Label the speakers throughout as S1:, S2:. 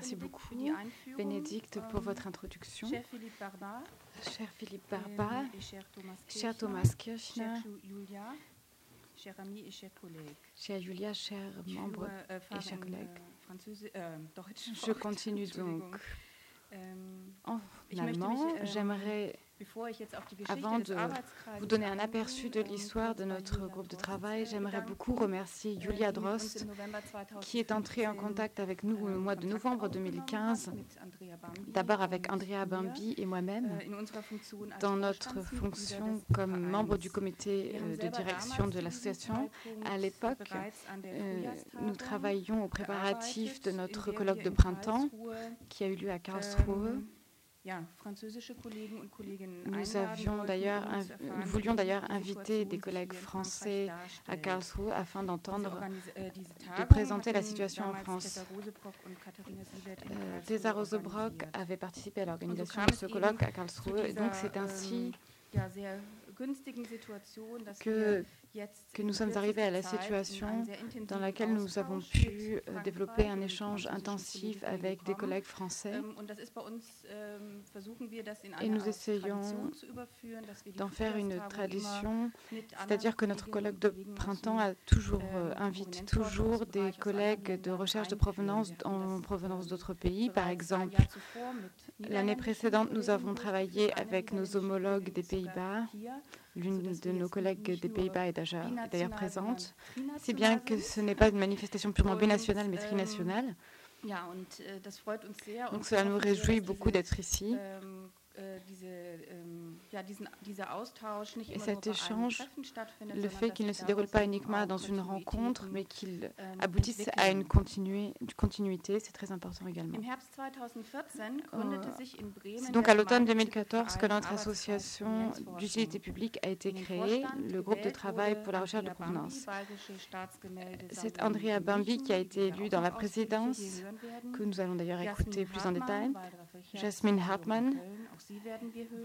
S1: Merci beaucoup, Bénédicte, pour votre introduction.
S2: Cher Philippe Barba,
S1: Cher
S2: et cher Thomas Kirchner, chers amis et chers collègues.
S1: chère Julia, chers membres.
S2: äh, fahre
S1: chers collègues. Je continue donc en allemand. J'aimerais Avant de vous donner un aperçu de
S2: ähm,
S1: l'histoire de notre groupe de travail. J'aimerais beaucoup remercier Julia Drost, qui est entrée en
S2: 2014
S1: contact avec nous au
S2: ähm,
S1: mois de novembre
S2: aufgenommen
S1: 2015,
S2: hat mit Andrea Bambi
S1: d'abord avec Andrea Bambi et moi-même,
S2: als
S1: dans notre fonction comme membre du comité euh, de direction de l'association. À l'époque, Euh, nous travaillions aux préparatifs de notre colloque de
S2: in
S1: printemps qui a eu lieu à Karlsruhe. Nous avions d'ailleurs, voulions d'ailleurs inviter des collègues français à. Karlsruhe afin d'entendre
S2: äh,
S1: de présenter la situation en France.
S2: Rosebrock
S1: Euh, Tessa Rosebrock avait participé à l'organisation de ce colloque à Karlsruhe et donc c'est ainsi
S2: ähm,
S1: que, que nous sommes arrivés à la situation dans laquelle nous avons pu euh, développer un échange intensif avec des collègues français
S2: in
S1: Et
S2: eine
S1: nous essayons d'en faire une tradition, c'est-à-dire que notre colloque de printemps
S2: dem,
S1: a toujours
S2: ähm,
S1: euh, invite toujours des collègues de recherche de provenance en provenance d'autres pays. Par exemple, l'année précédente, nous avons travaillé avec nos homologues des Pays-Bas. L'une de nos collègues des Pays-Bas est déjà- est d'ailleurs présente. Si bien que ce n'est pas une manifestation purement binationale, mais
S2: ähm,
S1: trinationale.
S2: Sehr.
S1: Donc cela nous réjouit beaucoup d'être ici.
S2: Äh, ähm,
S1: Et cet échange, Le fait qu'il ne se déroule
S2: daraus
S1: pas uniquement dans une rencontre, mais qu'il
S2: ähm,
S1: aboutisse à une continuité, c'est très important également.
S2: Im Herbst 2014 gründete sich in Bremen
S1: C'est donc à l'automne
S2: gemeinnützige
S1: 2014 que notre association d'utilité publique a été créée, le groupe de travail pour la recherche de provenance. C'est Andrea Bambi qui a été élue dans la présidence, que nous allons d'ailleurs écouter plus en détail.
S2: Hartmann, Waldorf Richards,
S1: Jasmin
S2: Hamburg und
S1: Hartmann,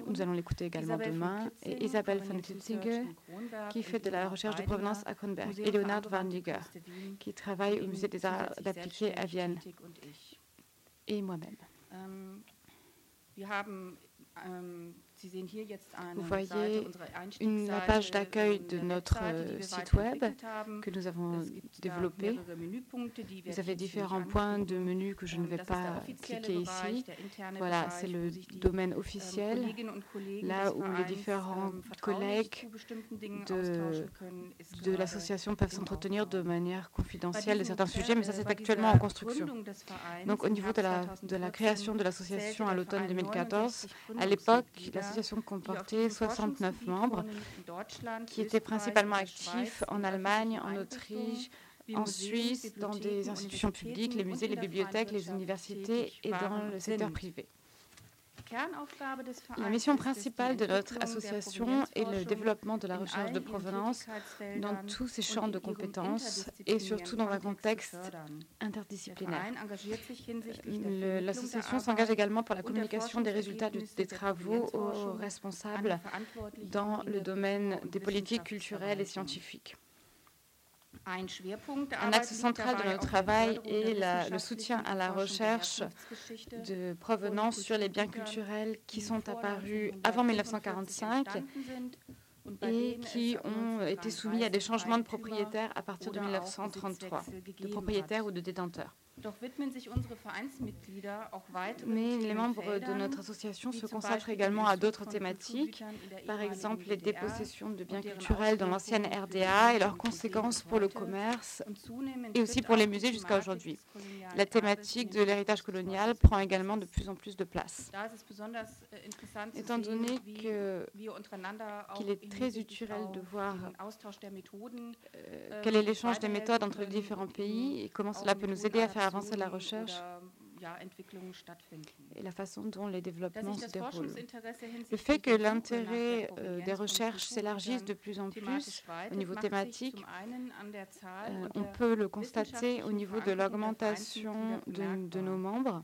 S1: Nous allons l'écouter également demain. Et Isabelle von Kitzinger, qui fait de la recherche de provenance à Kronberg. Et Leonard Warniger, qui travaille au musée des arts appliqués à Vienne. Et moi-même. Vous voyez Une, la page d'accueil
S2: ähm,
S1: de notre euh, site web que nous avons développé. Vous avez différents points de menu que je ne
S2: Ähm,
S1: vais
S2: ist der
S1: pas cliquer ici. Voilà, c'est le domaine
S2: ähm,
S1: officiel. Là où les différents
S2: ähm,
S1: collègues de- l'association peuvent s'entretenir de manière confidentielle de certains sujets, mais ça
S2: äh,
S1: c'est actuellement en construction. Donc au niveau de la, de la
S2: 2014
S1: création de l'association à l'automne
S2: Verein
S1: 2014,
S2: 69
S1: à l'époque, l'association comportait
S2: diesem
S1: 69
S2: Forschungsgebiet
S1: membres qui étaient principalement actifs en Allemagne, en Autriche, en Suisse, dans des institutions publiques, les musées, les bibliothèques, les universités et dans le secteur privé. La mission principale de notre association est le développement de la recherche de provenance dans tous
S2: und
S1: champs de compétences et surtout dans un contexte interdisciplinaire. L'association s'engage également pour la communication des résultats des travaux aux responsables dans le domaine des politiques culturelles et scientifiques. Un axe central de notre travail est la- le soutien à la recherche de provenance sur les biens culturels qui sont apparus avant 1945 et qui ont été soumis à des changements de propriétaires à partir de 1933, de propriétaires ou de détenteurs. Mais les membres de notre association se consacrent également à d'autres thématiques, par exemple les dépossessions de biens culturels dans l'ancienne RDA et leurs conséquences pour le commerce et aussi pour les musées jusqu'à aujourd'hui. La thématique de l'héritage colonial prend également de plus en plus de place. Étant donné que- qu'il est très utile de voir euh, quel est l'échange des méthodes entre les différents pays et comment cela peut nous aider à faire avancer la recherche? Et la façon dont les développements se déroulent. Le fait que l'intérêt euh, des recherches s'élargisse de plus en plus au niveau thématique, euh, on peut le constater au niveau de l'augmentation de, de nos membres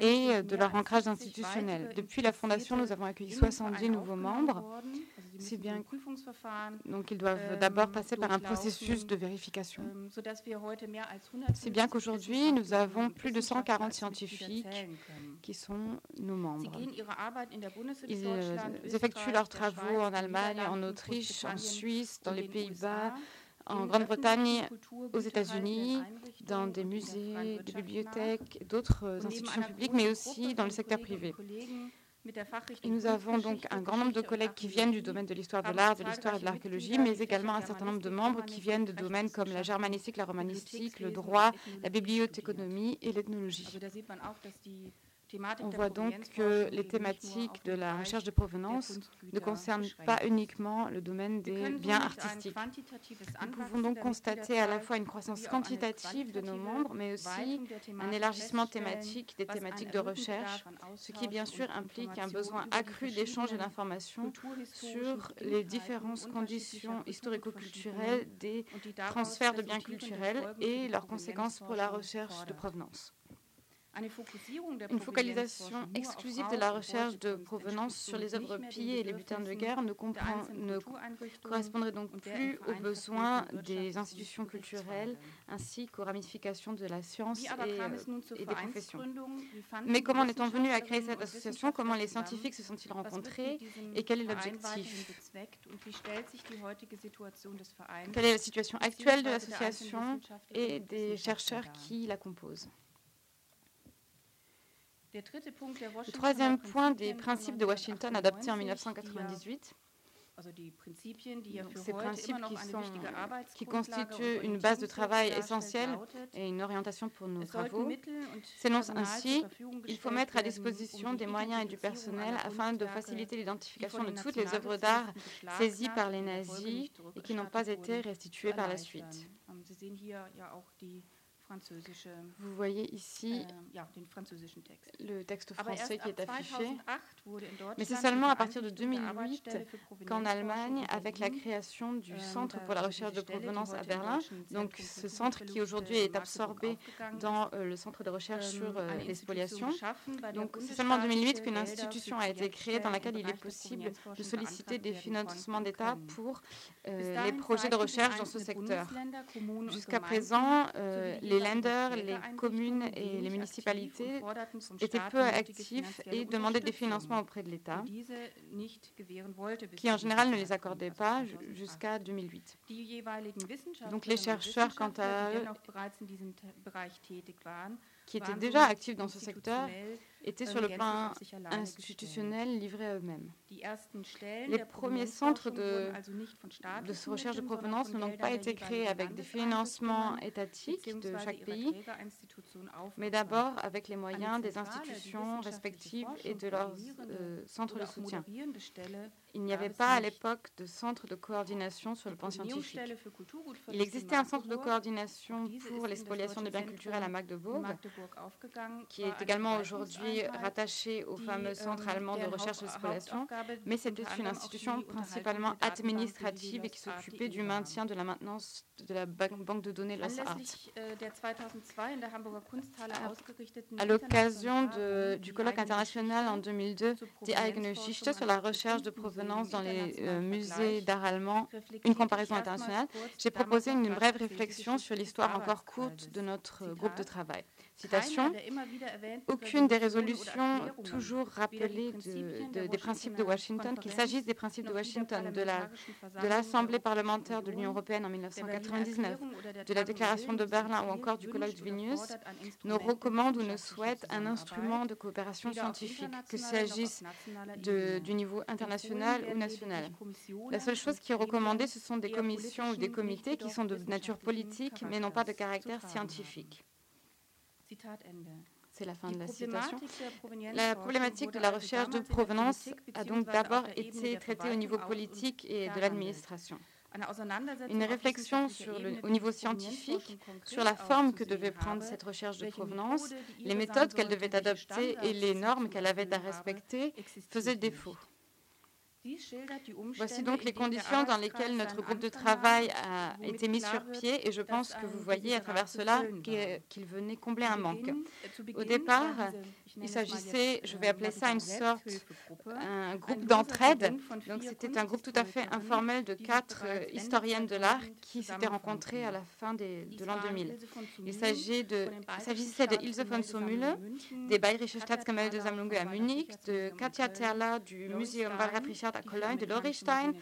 S1: et de leur ancrage institutionnel. Depuis la fondation, nous avons accueilli 70 nouveaux membres, si bien donc ils doivent d'abord passer par un processus de vérification. Si bien qu'aujourd'hui, nous avons plus de 100 140 scientifiques qui sont nos membres. Ils euh, effectuent leurs travaux en Allemagne, en Autriche, en Suisse, dans les Pays-Bas, en Grande-Bretagne, aux États-Unis, dans des musées, des bibliothèques, d'autres institutions publiques, mais aussi dans le secteur privé. Et nous avons donc un grand nombre de collègues qui viennent du domaine de l'histoire de l'art, de l'histoire et de l'archéologie, mais également un certain nombre de membres qui viennent de domaines comme la germanistique, la romanistique, le droit, la bibliothéconomie et l'ethnologie. On voit donc que les thématiques de la recherche de provenance ne concernent pas uniquement le domaine des biens artistiques. Nous pouvons donc constater à la fois une croissance quantitative de nos membres, mais aussi un élargissement thématique des thématiques de recherche, ce qui bien sûr implique un besoin accru d'échange et d'informations sur les différentes conditions historico-culturelles des transferts de biens culturels et leurs conséquences pour la recherche de provenance. Une focalisation exclusive de la recherche de provenance sur les œuvres pillées et les butins de guerre ne, ne correspondrait donc plus aux besoins des institutions culturelles ainsi qu'aux ramifications de la science et, euh, et, des professions. Mais comment en est-on venu à créer cette association? Comment les scientifiques se sont-ils rencontrés? Et quel est l'objectif Quelle est la situation actuelle de l'association et des chercheurs qui la composent? Le troisième point des principes de Washington adoptés en 1998, ces principes qui, sont, qui constituent une base de travail essentielle et une orientation pour nos travaux. S'énoncent ainsi il faut mettre à disposition des moyens et du personnel afin de faciliter l'identification de toutes les œuvres d'art saisies par les nazis et qui n'ont pas été restituées par la suite. Vous voyez ici euh, le texte français qui est affiché. Mais c'est seulement à partir de 2008 qu'en Allemagne, avec la création du euh, Centre pour la recherche de provenance à Berlin, donc ce centre qui aujourd'hui est absorbé dans euh, le Centre de recherche sur les spoliations, donc c'est seulement en 2008 qu'une institution a été créée dans laquelle il est possible de solliciter des financements d'État pour les projets de recherche dans ce secteur. Jusqu'à présent, les les lenders, les communes et les municipalités étaient peu actifs et demandaient des financements auprès de l'État, qui en général ne les accordait pas jusqu'à 2008. Donc les chercheurs, quant à eux, qui étaient déjà actifs dans ce secteur, étaient sur le plan institutionnel livrés à eux-mêmes. Les premiers centres de, de recherche de provenance n'ont pas été créés avec des financements étatiques de chaque pays, mais d'abord avec les moyens des institutions respectives et de leurs euh, centres de soutien. Il n'y avait pas à l'époque de centre de coordination sur le plan scientifique. Il existait un centre de coordination pour l'expoliation de biens culturels à Magdebourg, qui est également aujourd'hui rattaché au fameux centre allemand de recherche et d'exploitation, mais c'était une institution principalement administrative et qui s'occupait du maintien de la maintenance de la banque de données Lost Art. À l'occasion du colloque international en 2002 Die eigene Geschichte sur la recherche de provenance dans les euh, musées d'art allemand, une comparaison internationale, j'ai proposé une brève réflexion sur l'histoire encore courte de notre groupe de travail. Citation, aucune des résolutions toujours rappelées des principes de Washington, qu'il s'agisse des principes de Washington, de l'Assemblée parlementaire de l'Union européenne en 1999, de la déclaration de Berlin ou encore du colloque de Vilnius, ne recommande ou ne souhaite un instrument de coopération scientifique, que s'agisse du niveau international ou national. La seule chose qui est recommandée, ce sont des commissions ou des comités qui sont de nature politique, mais non pas de caractère scientifique. C'est la fin de la citation. La problématique de la recherche de provenance a donc d'abord été traitée au niveau politique et de l'administration. Une réflexion sur le, au niveau scientifique sur la forme que devait prendre cette recherche de provenance, les méthodes qu'elle devait adopter et les normes qu'elle avait à respecter faisaient défaut. Voici donc les conditions dans lesquelles notre groupe de travail a été mis sur pied et je pense que vous voyez à travers cela qu'il venait combler un manque. Au départ, il s'agissait, je vais appeler ça une sorte, un groupe d'entraide. Donc c'était un groupe tout à fait informel de quatre euh, historiennes de l'art qui s'étaient rencontrées à la fin de l'an 2000. Il s'agissait de, Ilse von Sommühle, des Bayerische Staatskammer de Sammlungen à Munich, de Katja Terla du Museum Walrat Richard à Cologne, de Lori Stein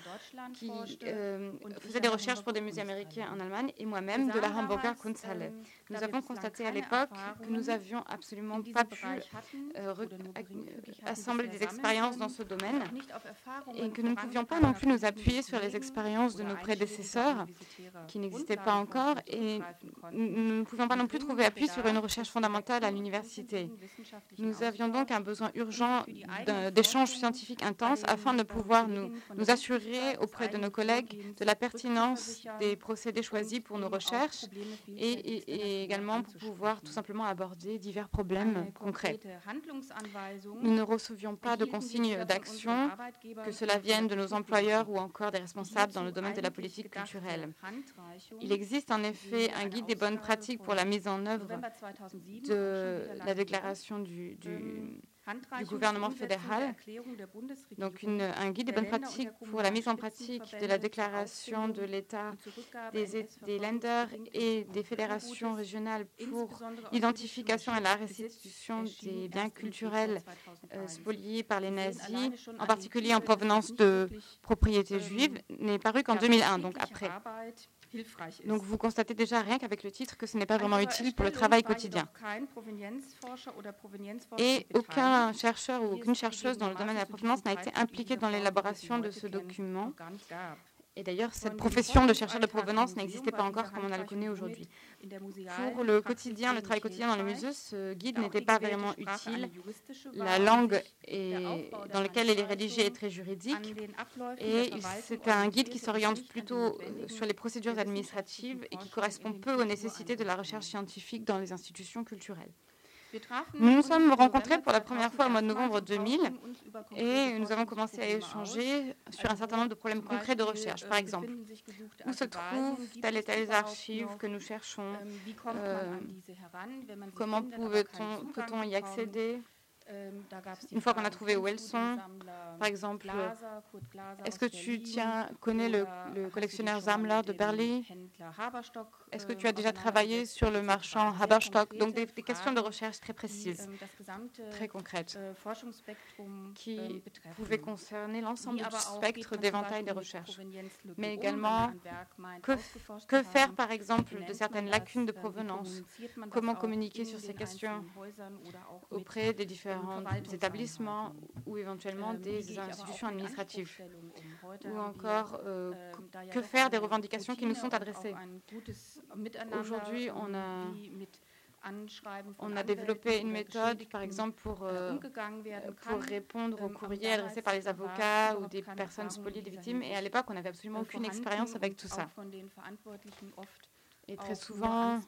S1: qui euh, faisait des recherches pour des musées américains en Allemagne et moi-même de la Hamburger Kunsthalle. Nous avons constaté à l'époque que nous avions absolument pas pu euh, assembler des expériences dans ce domaine et que nous ne pouvions pas non plus nous appuyer sur les expériences de nos prédécesseurs qui n'existaient pas encore et nous ne pouvions pas non plus trouver appui sur une recherche fondamentale à l'université. Nous avions donc un besoin urgent d'échanges scientifiques intenses afin de pouvoir nous, nous assurer auprès de nos collègues de la pertinence des procédés choisis pour nos recherches. et, également pour pouvoir tout simplement aborder divers problèmes concrets. Nous ne recevions pas de consignes d'action, que cela vienne de nos employeurs ou encore des responsables dans le domaine de la politique culturelle. Il existe en effet un guide des bonnes pratiques pour la mise en œuvre de la déclaration du du gouvernement fédéral, donc une, un guide des bonnes pratiques pour la mise en pratique de la déclaration de l'État des, des lenders et des fédérations régionales pour l'identification et la restitution des biens culturels euh, spoliés par les nazis, en particulier en provenance de propriétés juives, n'est paru qu'en 2001, donc après. Donc vous constatez déjà rien qu'avec le titre que ce n'est pas vraiment utile pour le travail quotidien. Et aucun chercheur ou aucune chercheuse dans le domaine de la provenance n'a été impliqué dans l'élaboration de ce document. Et d'ailleurs, cette profession de chercheur de provenance n'existait pas encore comme on la connaît aujourd'hui. Pour le quotidien, le travail quotidien dans le musée, ce guide n'était pas vraiment utile. La langue dans laquelle il est rédigé est très juridique et c'est un guide qui s'oriente plutôt euh, sur les procédures administratives et qui correspond peu aux nécessités de la recherche scientifique dans les institutions culturelles. Nous nous sommes rencontrés pour la première fois au mois de novembre 2000 et nous avons commencé à échanger sur un certain nombre de problèmes concrets de recherche. Par exemple, où se trouvent telles et telles archives que nous cherchons euh, Comment peut-on peut y accéder? Une fois qu'on a trouvé où elles sont, par exemple, est-ce que tu tiens, connais le, collectionneur Sammler de Berlin? Est-ce que tu as déjà travaillé sur le marchand Haberstock Donc des, questions de recherche très précises, très concrètes, qui pouvaient concerner l'ensemble du spectre d'éventail des recherches. Mais également, que, que faire par exemple de certaines lacunes de provenance? Comment communiquer sur ces questions auprès des différents des établissements ou éventuellement des institutions administratives Ou encore, euh, que faire des revendications qui nous sont adressées Aujourd'hui, on a on a développé une méthode, par exemple, pour, euh, pour répondre aux courriers adressés par les avocats ou des personnes spoliées des victimes. Et à l'époque, on n'avait absolument aucune expérience avec tout ça. Et très souvent,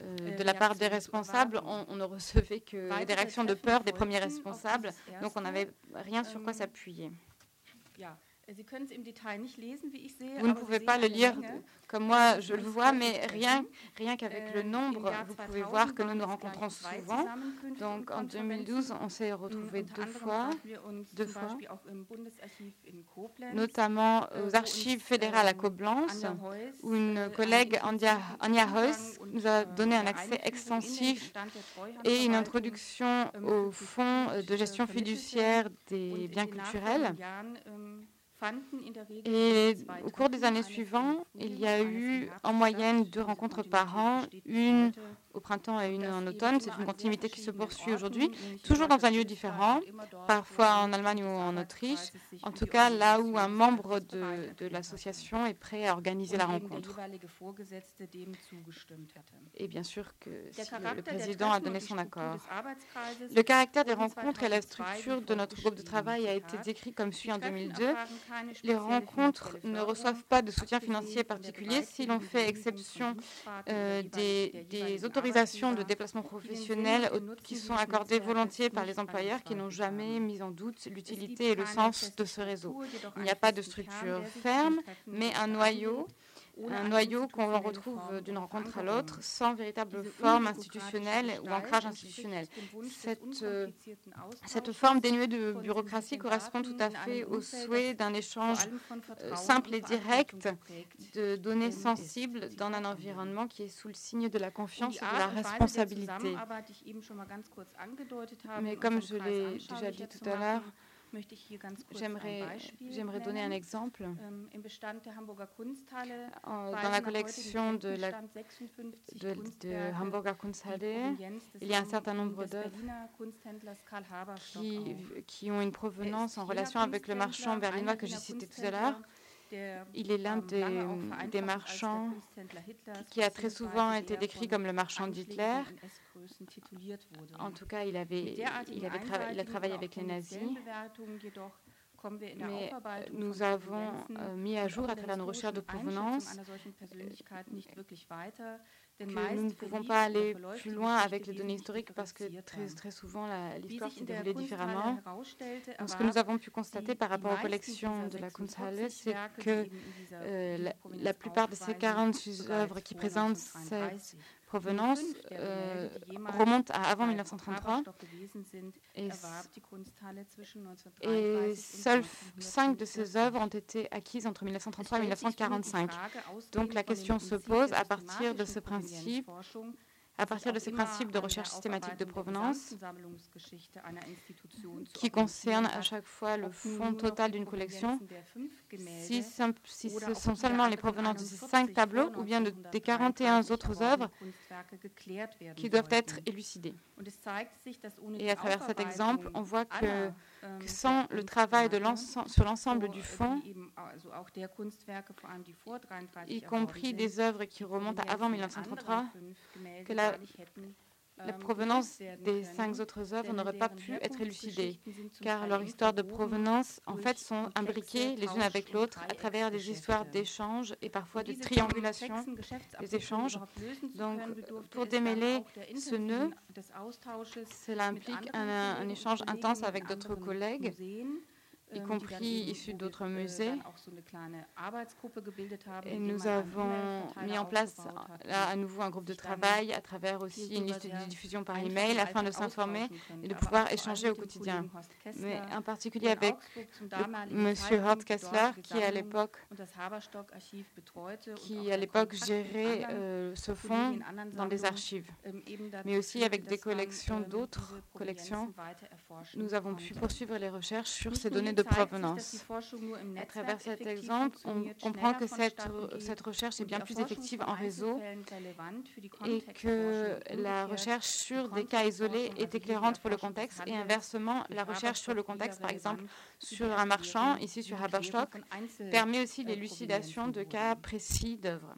S1: euh, de la part des responsables, on, ne recevait que des réactions de peur des premiers responsables, donc on n'avait rien sur quoi s'appuyer. Vous ne pouvez pas le lire comme moi je le vois, mais rien, rien qu'avec le nombre, vous pouvez voir que nous nous rencontrons souvent. Donc en 2012, on s'est retrouvés deux fois, deux fois, notamment aux archives fédérales à Koblenz, où une collègue, Anja, Anja Heuss, nous a donné un accès extensif et une introduction au fonds de gestion fiduciaire des biens culturels. Et au cours des années suivantes, il y a eu en moyenne deux rencontres par an, une au printemps et une en automne. C'est une continuité qui se poursuit aujourd'hui, toujours dans un lieu différent, parfois en Allemagne ou en Autriche. En tout cas, là où un membre de, de l'association est prêt à organiser la rencontre. Et bien sûr que si le président a donné son accord. Le caractère des rencontres et la structure de notre groupe de travail a été décrit comme suit en 2002. Les rencontres ne reçoivent pas de soutien financier particulier si l'on fait exception euh, des, des autorités autorisations de déplacement professionnel qui sont accordées volontiers par les employeurs qui n'ont jamais mis en doute l'utilité et le sens de ce réseau. Il n'y a pas de structure ferme, mais un noyau un noyau qu'on retrouve d'une rencontre à l'autre sans véritable forme institutionnelle ou ancrage institutionnel. Cette, euh, cette forme dénuée de bureaucratie correspond tout à fait au souhait d'un échange euh, simple et direct de données sensibles dans un environnement qui est sous le signe de la confiance et de la responsabilité. Mais comme je l'ai déjà dit tout à l'heure, J'aimerais donner un exemple. Ähm, dans la collection de, la, de, de Hamburger Kunsthalle, il y a un certain nombre d'œuvres qui, qui, ont une provenance en relation avec le marchand berlinois que j'ai cité tout à l'heure? Il est l'un ähm, des, marchands qui a très souvent été décrit comme le marchand d'Hitler. En tout cas, il, avait, il, avait il a travaillé avec les nazis. Mais nous avons euh, mis à jour à travers nos recherches de provenance que nous ne pouvons pas aller plus loin avec les données historiques parce que très, très souvent l'histoire s'est déroulée différemment. ce que nous avons pu constater par rapport aux collections de la Kunsthalle, c'est que euh, la, plupart de ces 46 œuvres qui présentent cette provenance euh, remonte à avant 1933 et, et seules cinq de ces œuvres ont été acquises entre 1933 et 1945. Donc la question se pose à partir de ce principe à partir de ces principes de recherche systématique de provenance qui concernent à chaque fois le fond total d'une collection, si, ce sont seulement les provenances de ces cinq tableaux ou bien des 41 autres œuvres qui doivent être élucidées. Et à travers cet exemple, on voit que, sans le travail de sur l'ensemble du fond, y compris des œuvres qui remontent à avant 1933, que la la provenance des cinq autres œuvres n'aurait pas pu être élucidée, car leurs histoires de provenance, en fait, sont imbriquées les unes avec l'autre à travers des histoires d'échange et parfois de triangulation des échanges. Donc, pour démêler ce nœud, cela implique un échange intense avec d'autres collègues y ähm, compris issus d'autres äh, musées. Et nous avons mis en place à nouveau un groupe de travail à travers aussi une liste de diffusion par email afin de s'informer et de pouvoir échanger au quotidien. Mais en particulier avec M. Hort Kessler, qui à l'époque qui à l'époque gérait euh, ce fonds dans des archives, ähm, mais aussi avec des collections ähm, d'autres collections. Nous avons pu poursuivre les recherches sur ces données de provenance. À travers cet exemple, on comprend que cette, cette recherche est bien plus effective en réseau et que la recherche sur des cas isolés est éclairante pour le contexte et inversement, la recherche sur le contexte, par exemple sur un marchand, ici sur Haberstock, permet aussi l'élucidation de cas précis d'œuvres.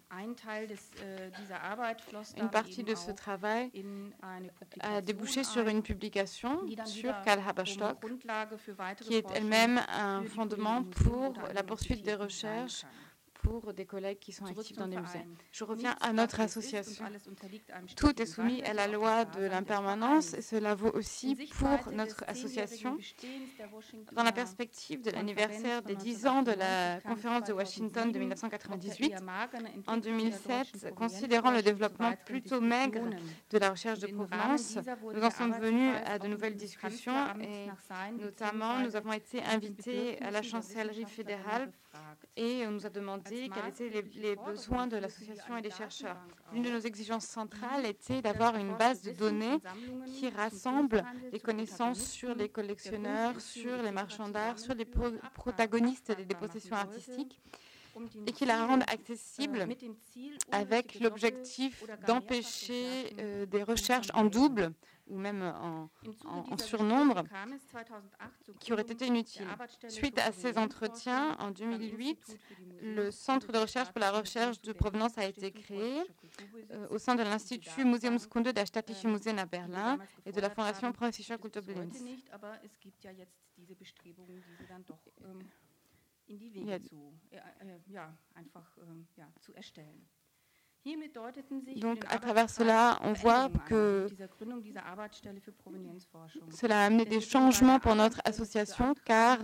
S1: Une partie de ce travail a débouché sur une publication sur Karl Haberstock, qui est elle-même un fondement pour la poursuite des recherches pour des collègues qui sont actifs dans des musées. Je reviens à notre association. Tout est soumis à la loi de l'impermanence et cela vaut aussi pour notre association. Dans la perspective de l'anniversaire des 10 ans de la conférence de Washington de 1998, en 2007, considérant le développement plutôt maigre de la recherche de provenance, nous en sommes venus à de nouvelles discussions et notamment nous avons été invités à la chancellerie fédérale et on nous a demandé quels étaient les, besoins de l'association et des chercheurs. Une de nos exigences centrales était d'avoir une base de données qui rassemble les connaissances sur les collectionneurs, sur les marchands d'art, sur les protagonistes des dépossessions artistiques et qui la rende accessible avec l'objectif d'empêcher euh, des recherches en double ou même en, surnombre, qui auraient été inutiles. Suite à ces entretiens, en 2008, le Centre de recherche pour la recherche de provenance a été créé euh, au sein de l'Institut Museumskunde der Staatlichen Museen à Berlin et de la Fondation Kulturblins.
S2: in die Wege zu,
S1: Donc, à travers cela, on voit que cela a amené des changements pour notre association, car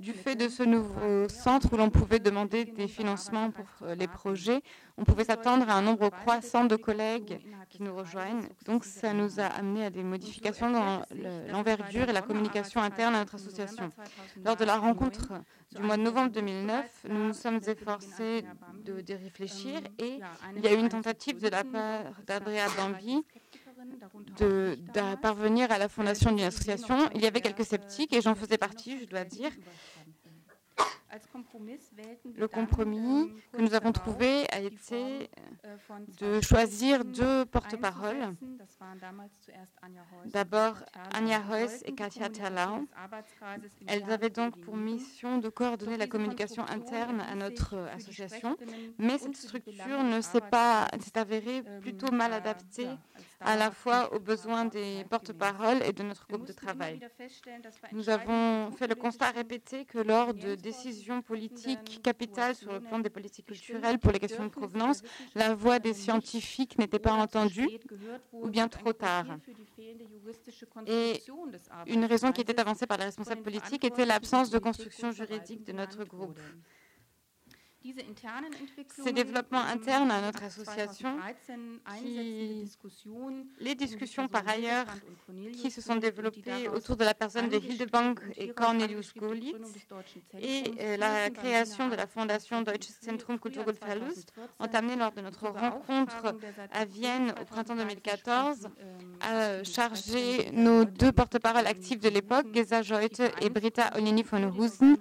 S1: du fait de ce nouveau centre où l'on pouvait demander des financements pour euh, les projets, on pouvait s'attendre à un nombre croissant de collègues qui nous rejoignent. Donc, ça nous a amené à des modifications dans l'envergure et la communication interne à notre association. Lors de la rencontre du mois de novembre 2009, nous nous sommes efforcés de, réfléchir et il y a eu une tentative de la part d'Andrea Dambi de, parvenir à la fondation d'une association. Il y avait quelques sceptiques et j'en faisais partie, je dois dire. Le compromis que nous avons trouvé a été de choisir deux porte-paroles. D'abord Anja Heuss et Katja Terlau. Elles avaient donc pour mission de coordonner la communication interne à notre association, mais cette structure ne s'est pas s'est avérée plutôt mal adaptée à la fois aux besoins des porte-paroles et de notre groupe de travail. Nous avons fait le constat répété que lors de décisions politiques capitales sur le plan des politiques culturelles pour les questions de provenance, la voix des scientifiques n'était pas entendue ou bien trop tard. Et une raison qui était avancée par les responsables politiques était l'absence de construction juridique de notre groupe. Ces développements internes à notre association, les discussions par ailleurs qui se sont développées autour de la personne de Hildebank et Cornelius Golitz et euh, la création de la fondation Deutsches Zentrum Kulturgutverlust ont amené lors de notre rencontre à Vienne au printemps 2014 à charger nos deux porte-paroles actifs de l'époque, Gesa Joite et Britta Olini von Husen,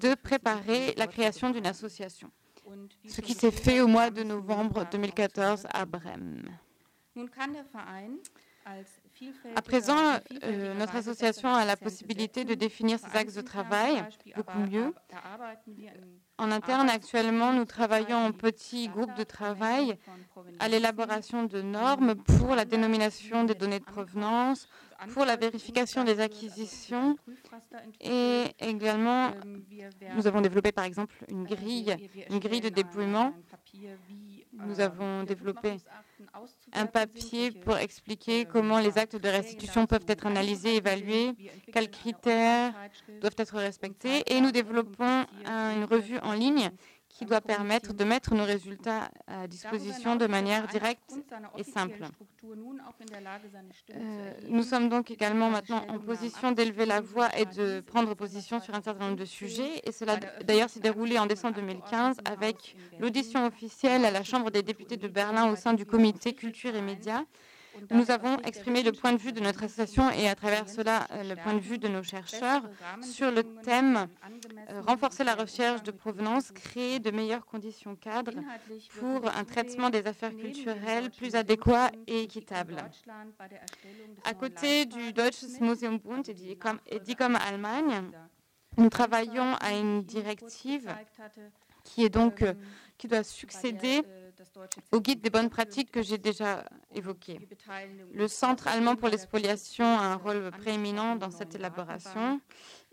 S1: de préparer la création d'une association ce qui s'est fait au mois de novembre 2014 à Brême. À présent, euh, notre association a la possibilité de définir ses axes de travail beaucoup mieux. En interne, actuellement, nous travaillons en petits groupes de travail à l'élaboration de normes pour la dénomination des données de provenance, pour la vérification des acquisitions et également nous avons développé par exemple une grille, une grille de dépouillement. Nous avons développé un papier pour expliquer comment les actes de restitution peuvent être analysés, évalués, quels critères doivent être respectés. et nous développons une revue en ligne qui doit permettre de mettre nos résultats à disposition de manière directe et simple. Euh, nous sommes donc également maintenant en position d'élever la voix et de prendre position sur un certain nombre de sujets. Et cela d'ailleurs s'est déroulé en décembre 2015 avec l'audition officielle à la Chambre des députés de Berlin au sein du comité Culture et Médias nous avons exprimé le point de vue de notre association et à travers cela euh, le point de vue de nos chercheurs sur le thème euh, renforcer la recherche de provenance, créer de meilleures conditions cadres pour un traitement des affaires culturelles plus adéquat et équitable. À côté du Deutsches Museumbund et d'ICOM Allemagne, nous travaillons à une directive qui euh, qui doit succéder au guide des bonnes pratiques que j'ai déjà évoqué. Le Centre allemand pour l'expoliation a un rôle prééminent dans cette élaboration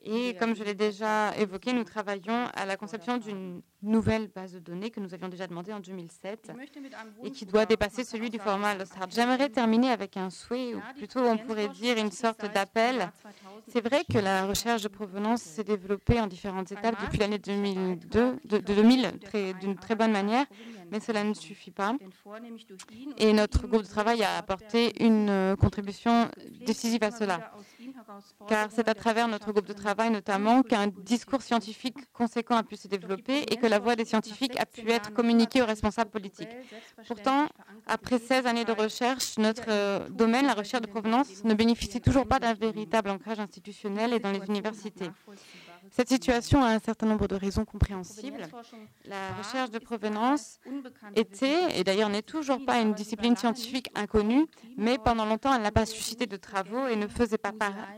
S1: et comme je l'ai déjà évoqué, nous travaillons à la conception d'une nouvelle base de données que nous avions déjà demandé en 2007 et qui doit dépasser celui du format Lost J'aimerais terminer avec un souhait, ou plutôt on pourrait dire une sorte d'appel. C'est vrai que la recherche de provenance s'est développée en différentes étapes depuis l'année 2002, de, 2000 d'une très bonne manière, mais cela ne suffit pas. Et notre groupe de travail a apporté une contribution décisive à cela car c'est à travers notre groupe de travail notamment qu'un discours scientifique conséquent a pu se développer et que la voix des scientifiques a pu être communiquée aux responsables politiques. Pourtant, après 16 années de recherche, notre euh, domaine, la recherche de provenance, ne bénéficie toujours pas d'un véritable ancrage institutionnel et dans les universités. Cette situation a un certain nombre de raisons compréhensibles. La recherche de provenance était, et d'ailleurs n'est toujours pas une discipline scientifique inconnue, mais pendant longtemps elle n'a pas suscité de travaux et ne faisait pas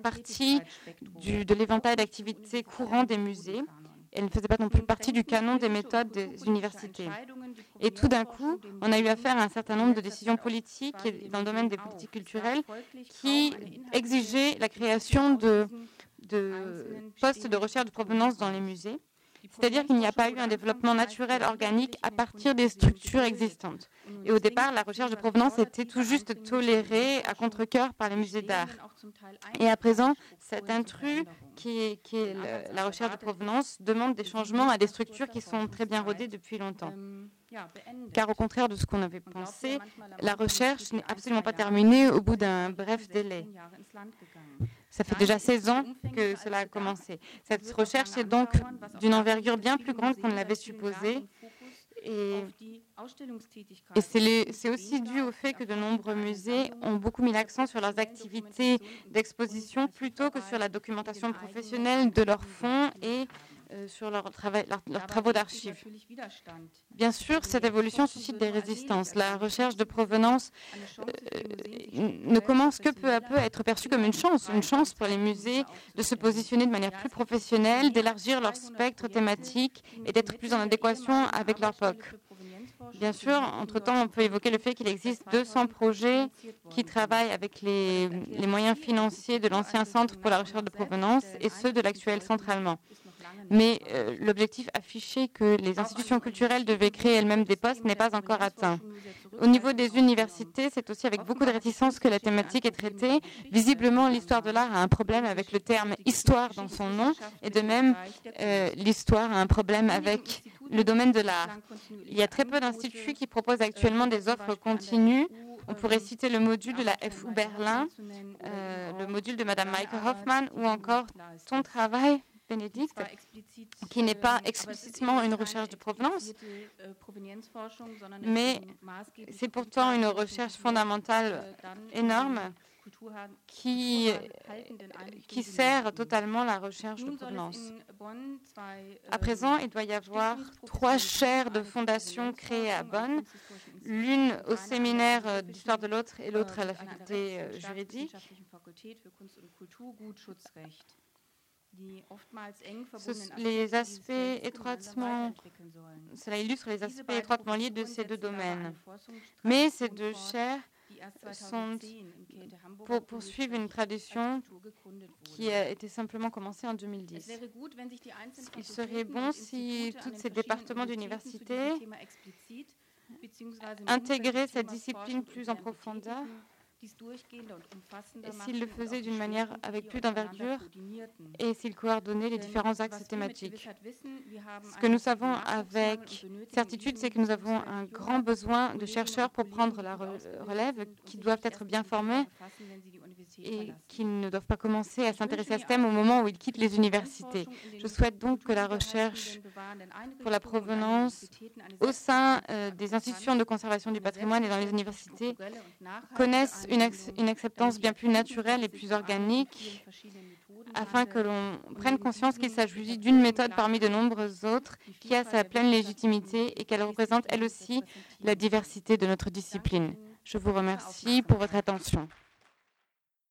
S1: partie du, de l'éventail d'activités courant des musées. Elle ne faisait pas non plus partie du canon des méthodes des universités. Et tout d'un coup, on a eu affaire à un certain nombre de décisions politiques dans le domaine des politiques culturelles qui exigeaient la création de de postes de recherche de provenance dans les musées. C'est-à-dire qu'il n'y a pas eu un développement naturel organique à partir des structures existantes. Et au départ, la recherche de provenance était tout juste tolérée à contre-coeur par les musées d'art. Et à présent, cet intrus qui est, qui est la recherche de provenance demande des changements à des structures qui sont très bien rodées depuis longtemps. Car au contraire de ce qu'on avait pensé, la recherche n'est absolument pas terminée au bout d'un bref délai. Ça fait déjà 16 ans que cela a commencé. Cette recherche est donc d'une envergure bien plus grande qu'on ne l'avait supposé. Et, c'est aussi dû au fait que de nombreux musées ont beaucoup mis l'accent sur leurs activités d'exposition plutôt que sur la documentation professionnelle de leurs fonds et euh, sur leurs travaux d'archives. Bien sûr, cette évolution suscite des résistances. La recherche de provenance euh, ne commence que peu à peu à être perçue comme une chance, une chance pour les musées de se positionner de manière plus professionnelle, d'élargir leur spectre thématique et d'être plus en adéquation avec leur époque. Bien sûr, entre-temps, on peut évoquer le fait qu'il existe 200 projets qui travaillent avec les, les moyens financiers de l'ancien centre pour la recherche de provenance et ceux de l'actuel centre allemand mais euh, l'objectif affiché que les institutions culturelles devaient créer elles-mêmes des postes n'est pas encore atteint. Au niveau des universités, c'est aussi avec beaucoup de réticence que la thématique est traitée. Visiblement, l'histoire de l'art a un problème avec le terme histoire dans son nom, et de même, euh, l'histoire a un problème avec le domaine de l'art. Il y a très peu d'instituts qui proposent actuellement des offres continues. On pourrait citer le module de la FU Berlin, euh, le module de Madame Michael Hoffman ou encore ton travail Bénédicte, qui n'est pas explicitement une recherche de provenance, mais c'est pourtant une recherche fondamentale énorme qui, qui sert totalement la recherche de provenance. À présent, il doit y avoir trois chaires de fondation créées à Bonn, l'une au séminaire d'histoire de l'autre et l'autre à la faculté juridique les aspects étroitement, cela illustre les aspects étroitement liés de ces deux domaines. Mais ces deux chaires sont pour poursuivre une tradition qui a été simplement commencée en 2010. Il serait bon si tous ces départements d'université intégraient cette discipline plus en profondeur s'il le faisait d'une manière avec plus d'envergure et s'il coordonnait les différents axes thématiques. Ce que nous savons avec certitude, c'est que nous avons un grand besoin de chercheurs pour prendre la relève, qui doivent être bien formés et qui ne doivent pas commencer à s'intéresser à ce thème au moment où ils quittent les universités. Je souhaite donc que la recherche pour la provenance au sein euh, des institutions de conservation du patrimoine et dans les universités une, acceptance bien plus naturelle et plus organique afin que l'on prenne conscience qu'il s'agit d'une méthode parmi de nombreuses autres qui a sa pleine légitimité et qu'elle représente elle aussi la diversité de notre discipline. Je vous remercie pour votre attention.